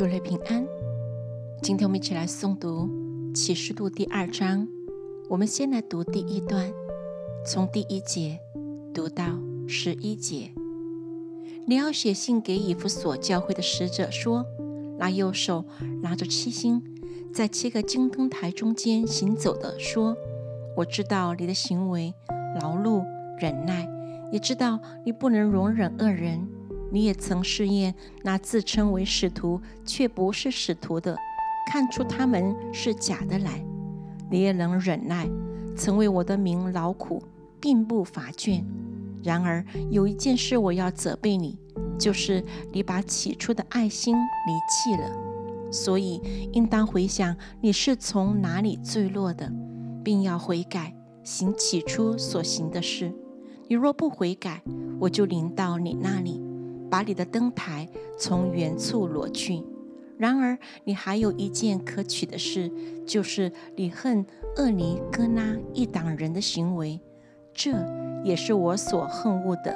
主内平安。今天我们一起来诵读启示录第二章。我们先来读第一段，从第一节读到十一节。你要写信给以弗所教会的使者说：拿右手拿着七星，在七个金灯台中间行走的说：我知道你的行为，劳碌忍耐，也知道你不能容忍恶人。你也曾试验那自称为使徒却不是使徒的，看出他们是假的来。你也能忍耐，曾为我的名劳苦，并不乏倦。然而有一件事我要责备你，就是你把起初的爱心离弃了。所以应当回想你是从哪里坠落的，并要悔改，行起初所行的事。你若不悔改，我就临到你那里。把你的灯台从原处挪去。然而，你还有一件可取的事，就是你恨厄尼哥拉一党人的行为，这也是我所恨恶的。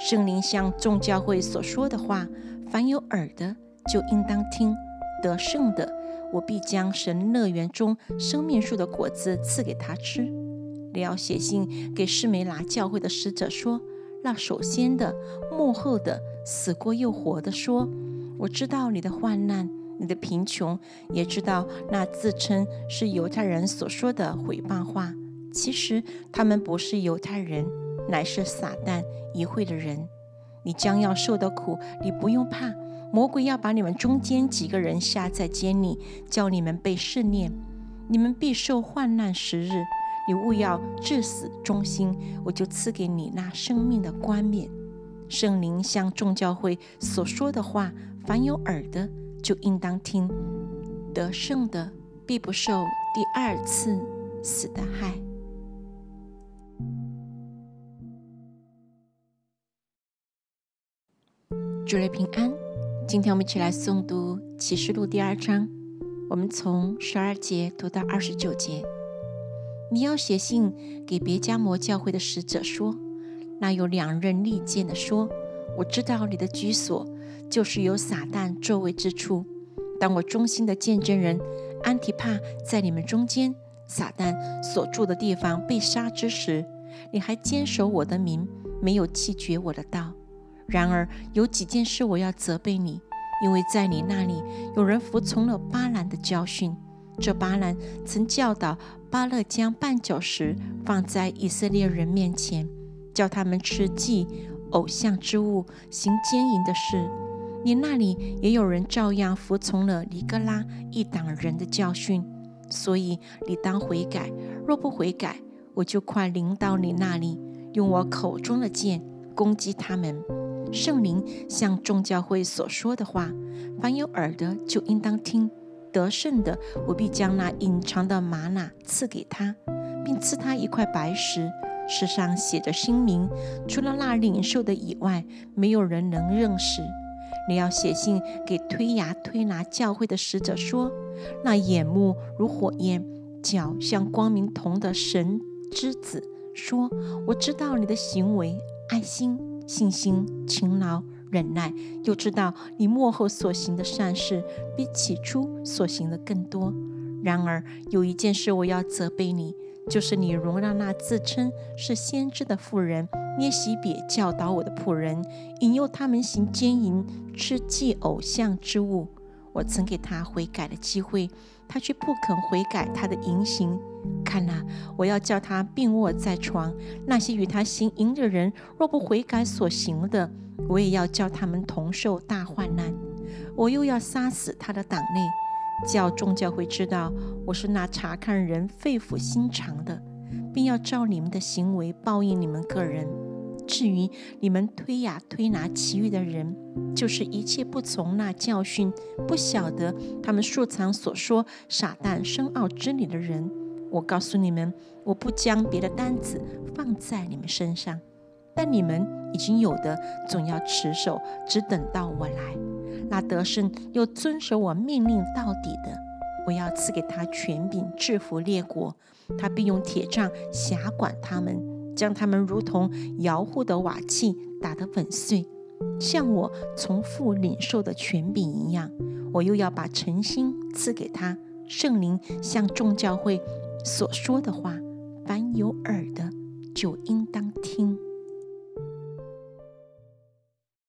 圣灵向众教会所说的话，凡有耳的就应当听。得胜的，我必将神乐园中生命树的果子赐给他吃。你要写信给施梅拿教会的使者说。那首先的、幕后的、死过又活的说：“我知道你的患难，你的贫穷，也知道那自称是犹太人所说的毁谤话。其实他们不是犹太人，乃是撒旦一会的人。你将要受的苦，你不用怕。魔鬼要把你们中间几个人下在监里，叫你们被试炼，你们必受患难十日。”你勿要至死忠心，我就赐给你那生命的冠冕。圣灵向众教会所说的话，凡有耳的就应当听。得胜的必不受第二次死的害。主内平安。今天我们一起来诵读启示录第二章，我们从十二节读到二十九节。你要写信给别加摩教会的使者说：“那有两刃利剑的说，我知道你的居所就是有撒旦座位之处。当我忠心的见证人安提帕在你们中间，撒旦所住的地方被杀之时，你还坚守我的名，没有弃绝我的道。然而有几件事我要责备你，因为在你那里有人服从了巴兰的教训。这巴兰曾教导。”巴勒将绊脚石放在以色列人面前，叫他们吃祭偶像之物，行奸淫的事。你那里也有人照样服从了尼格拉一党人的教训，所以你当悔改。若不悔改，我就快临到你那里，用我口中的剑攻击他们。圣灵向众教会所说的话，凡有耳的就应当听。得胜的，我必将那隐藏的玛瑙赐给他，并赐他一块白石，石上写着新名。除了那领受的以外，没有人能认识。你要写信给推牙推拿教会的使者说：那眼目如火焰，脚像光明铜的神之子说：我知道你的行为，爱心、信心、勤劳。忍耐，又知道你幕后所行的善事比起初所行的更多。然而有一件事我要责备你，就是你容让那自称是先知的妇人捏西别教导我的仆人，引诱他们行奸淫，吃祭偶像之物。我曾给他悔改的机会，他却不肯悔改他的淫行。看呐，我要叫他病卧在床。那些与他行淫的人，若不悔改所行的，我也要叫他们同受大患难，我又要杀死他的党内，叫众教会知道我是那查看人肺腑心肠的，并要照你们的行为报应你们个人。至于你们推呀推拿其余的人，就是一切不从那教训、不晓得他们素藏所说傻蛋深奥之理的人，我告诉你们，我不将别的担子放在你们身上，但你们已经有的，总要持守，只等到我来。那得胜又遵守我命令到底的，我要赐给他权柄，制服列国。他必用铁杖辖管他们，将他们如同摇户的瓦器打得粉碎，像我从父领受的权柄一样。我又要把诚心赐给他，圣灵向众教会所说的话凡有耳的就应当听。